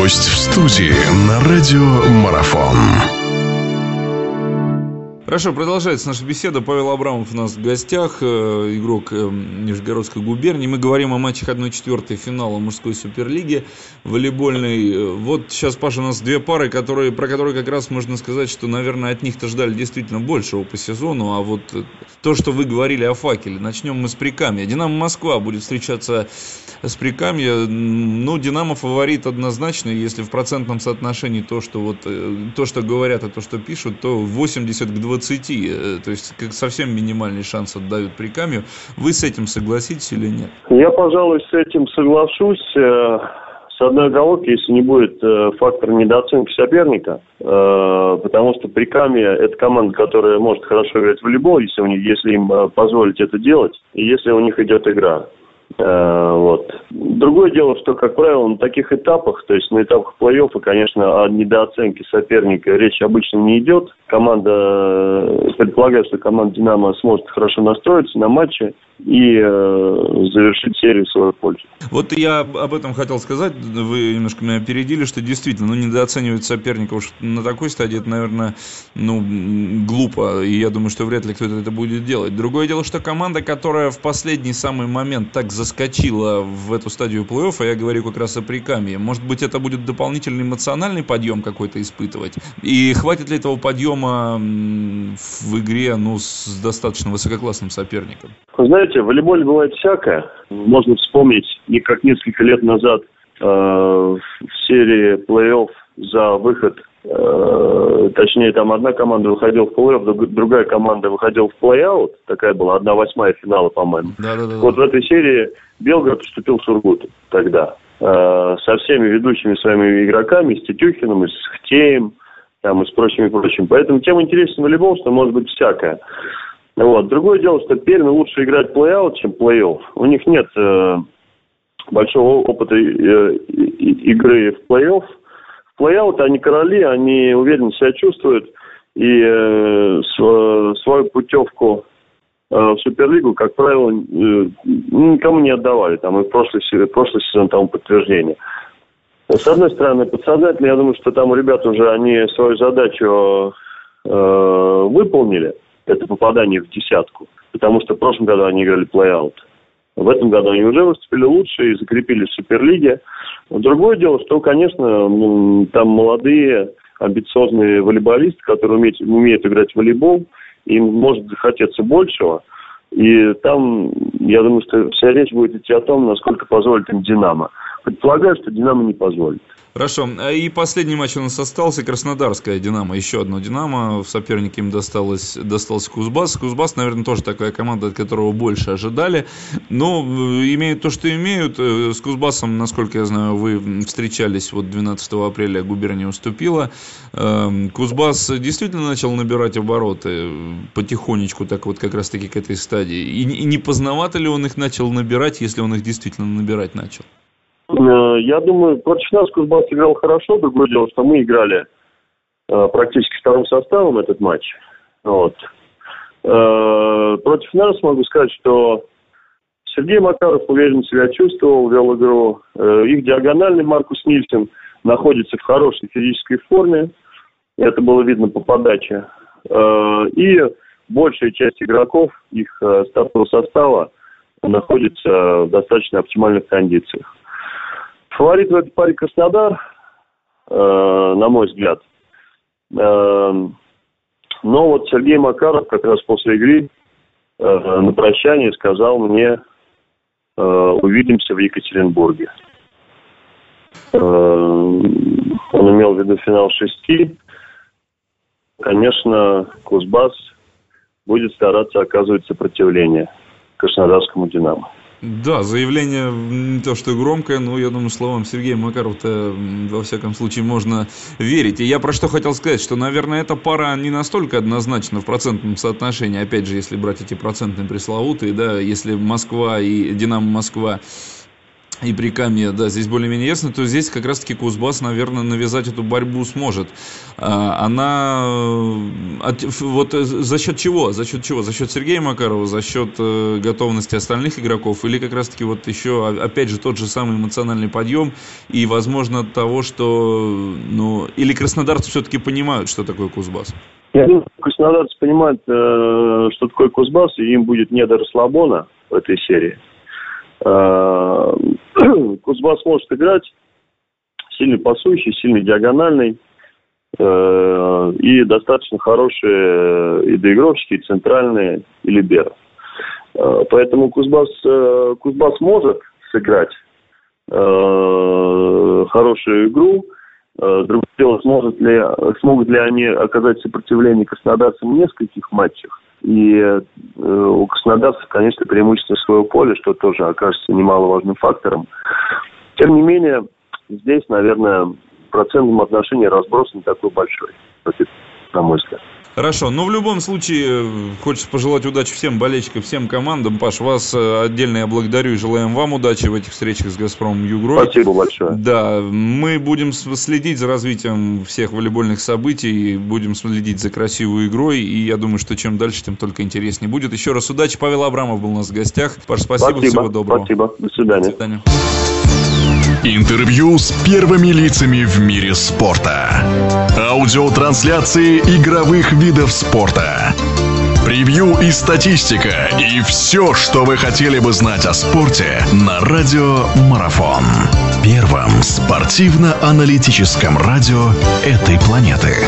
Гость в студии на радио Марафон. Хорошо, продолжается наша беседа. Павел Абрамов у нас в гостях, э, игрок э, Нижегородской губернии. Мы говорим о матчах 1-4 финала мужской суперлиги волейбольной. Э, вот сейчас, Паша, у нас две пары, которые, про которые как раз можно сказать, что, наверное, от них-то ждали действительно большего по сезону. А вот то, что вы говорили о факеле, начнем мы с Прикамья. Динамо Москва будет встречаться с Прикамья. Ну, Динамо фаворит однозначно, если в процентном соотношении то, что вот то, что говорят, и то, что пишут, то 80 к 20 20, э, то есть как совсем минимальный шанс отдают Прикамью. Вы с этим согласитесь или нет? Я, пожалуй, с этим соглашусь. Э, с одной оговоркой, если не будет э, фактора недооценки соперника, потому что Прикамье – это команда, которая может хорошо играть в волейбол, если, у них, если им позволить это делать, и если у них идет игра. Э, вот. Другое дело, что, как правило, на таких этапах, то есть на этапах плей-оффа, конечно, о недооценке соперника речь обычно не идет. Команда, э, предполагает, что команда «Динамо» сможет хорошо настроиться на матче и э, завершить серию в свою пользу. Вот я об этом хотел сказать, вы немножко меня опередили, что действительно, ну, недооценивать соперника уж на такой стадии, это, наверное, ну, глупо, и я думаю, что вряд ли кто-то это будет делать. Другое дело, что команда, которая в последний самый момент так заскочила в эту стадию плей-оффа, я говорю как раз о Прикамье, может быть, это будет дополнительный эмоциональный подъем какой-то испытывать, и хватит ли этого подъема в игре, ну, с достаточно высококлассным соперником? Вы знаете, в волейболе бывает всякое. Можно вспомнить, как несколько лет назад э, в серии плей-офф за выход, э, точнее, там одна команда выходила в плей-офф, другая команда выходила в плей-аут, такая была, одна восьмая финала, по-моему. Да, да, да. Вот в этой серии Белгород поступил в Сургут тогда э, со всеми ведущими своими игроками, с Тетюхиным, и с Хтеем, там, и с прочими, прочим. Поэтому тем интересен волейбол, что может быть всякое. Вот. Другое дело, что Перми лучше играть плей-аут, чем плей-офф. У них нет э, большого опыта э, игры в плей-офф. В плей-аут они короли, они уверенно себя чувствуют. И э, свою путевку э, в Суперлигу, как правило, э, никому не отдавали. Там и прошлый, прошлый сезон тому подтверждение. С одной стороны, подсознательно, я думаю, что там ребята уже они свою задачу э, выполнили – это попадание в десятку. Потому что в прошлом году они играли плей-аут. В этом году они уже выступили лучше и закрепились в Суперлиге. Другое дело, что, конечно, там молодые, амбициозные волейболисты, которые умеют, умеют играть в волейбол, им может захотеться большего. И там, я думаю, что вся речь будет идти о том, насколько позволит им «Динамо». Предполагаю, что «Динамо» не позволит. Хорошо. И последний матч у нас остался. Краснодарская «Динамо». Еще одно «Динамо». В сопернике им досталось, достался Кузбасс. Кузбасс, наверное, тоже такая команда, от которого больше ожидали. Но э, имеют то, что имеют. Э, с Кузбассом, насколько я знаю, вы встречались вот 12 апреля. Губерния уступила. Эм, Кузбасс действительно начал набирать обороты потихонечку, так вот как раз-таки к этой стадии. И не поздновато ли он их начал набирать, если он их действительно набирать начал? Э, я думаю, против нас Кузбасс играл хорошо. Другое дело, что мы играли э, практически вторым составом этот матч. Вот. Э, против нас могу сказать, что Сергей Макаров уверенно себя чувствовал, вел игру. Их диагональный Маркус Нильсен находится в хорошей физической форме. Это было видно по подаче. И большая часть игроков их стартового состава находится в достаточно оптимальных кондициях. Фаворит в этой паре Краснодар, э, на мой взгляд. Э, но вот Сергей Макаров как раз после игры э, на прощание сказал мне, э, увидимся в Екатеринбурге. Э, он имел в виду финал шести. Конечно, Кузбасс будет стараться оказывать сопротивление Краснодарскому «Динамо». Да, заявление не то что громкое, но я думаю, словам Сергея Макарова-то во всяком случае можно верить. И я про что хотел сказать, что, наверное, эта пара не настолько однозначна в процентном соотношении, опять же, если брать эти процентные пресловутые, да, если Москва и Динамо Москва и при Каме, да, здесь более-менее ясно, то здесь как раз-таки Кузбасс, наверное, навязать эту борьбу сможет. А, она от, вот за счет чего? За счет чего? За счет Сергея Макарова, за счет э, готовности остальных игроков или как раз-таки вот еще, опять же, тот же самый эмоциональный подъем и, возможно, того, что, ну, или краснодарцы все-таки понимают, что такое Кузбасс? Я думаю, краснодарцы понимают, э, что такое Кузбасс, и им будет не до расслабона в этой серии. Э, Кузбасс может играть сильный пасующий, сильный диагональный э, и достаточно хорошие и доигровщики, и центральные, и либеры. Э, поэтому Кузбасс, Кузбасс может сыграть хорошую игру. Другое дело, сможет ли, смогут ли они оказать сопротивление краснодарцам в нескольких матчах и э, у краснодарцев, конечно, преимущество своего поля, что тоже окажется немаловажным фактором. Тем не менее, здесь, наверное, процентном отношении разброс не такой большой, на мой взгляд. Хорошо, но ну, в любом случае хочется пожелать удачи всем болельщикам, всем командам. Паш, вас э, отдельно я благодарю и желаем вам удачи в этих встречах с «Газпромом Югрой». Спасибо большое. Да, мы будем следить за развитием всех волейбольных событий, будем следить за красивой игрой, и я думаю, что чем дальше, тем только интереснее будет. Еще раз удачи. Павел Абрамов был у нас в гостях. Паш, спасибо, спасибо всего доброго. Спасибо, до свидания. До свидания. Интервью с первыми лицами в мире спорта. Аудиотрансляции игровых видов спорта. Превью и статистика. И все, что вы хотели бы знать о спорте на Радио Марафон. Первом спортивно-аналитическом радио этой планеты.